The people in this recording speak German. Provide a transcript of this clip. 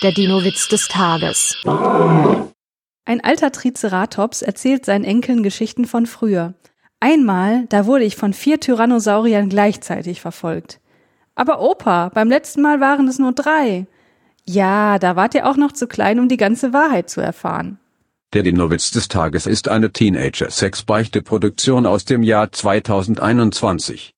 Der Dino-Witz des Tages. Ein alter Triceratops erzählt seinen Enkeln Geschichten von früher. Einmal, da wurde ich von vier Tyrannosauriern gleichzeitig verfolgt. Aber Opa, beim letzten Mal waren es nur drei. Ja, da wart ihr auch noch zu klein, um die ganze Wahrheit zu erfahren. Der Dino-Witz des Tages ist eine Teenager-Sex-Beichte-Produktion aus dem Jahr 2021.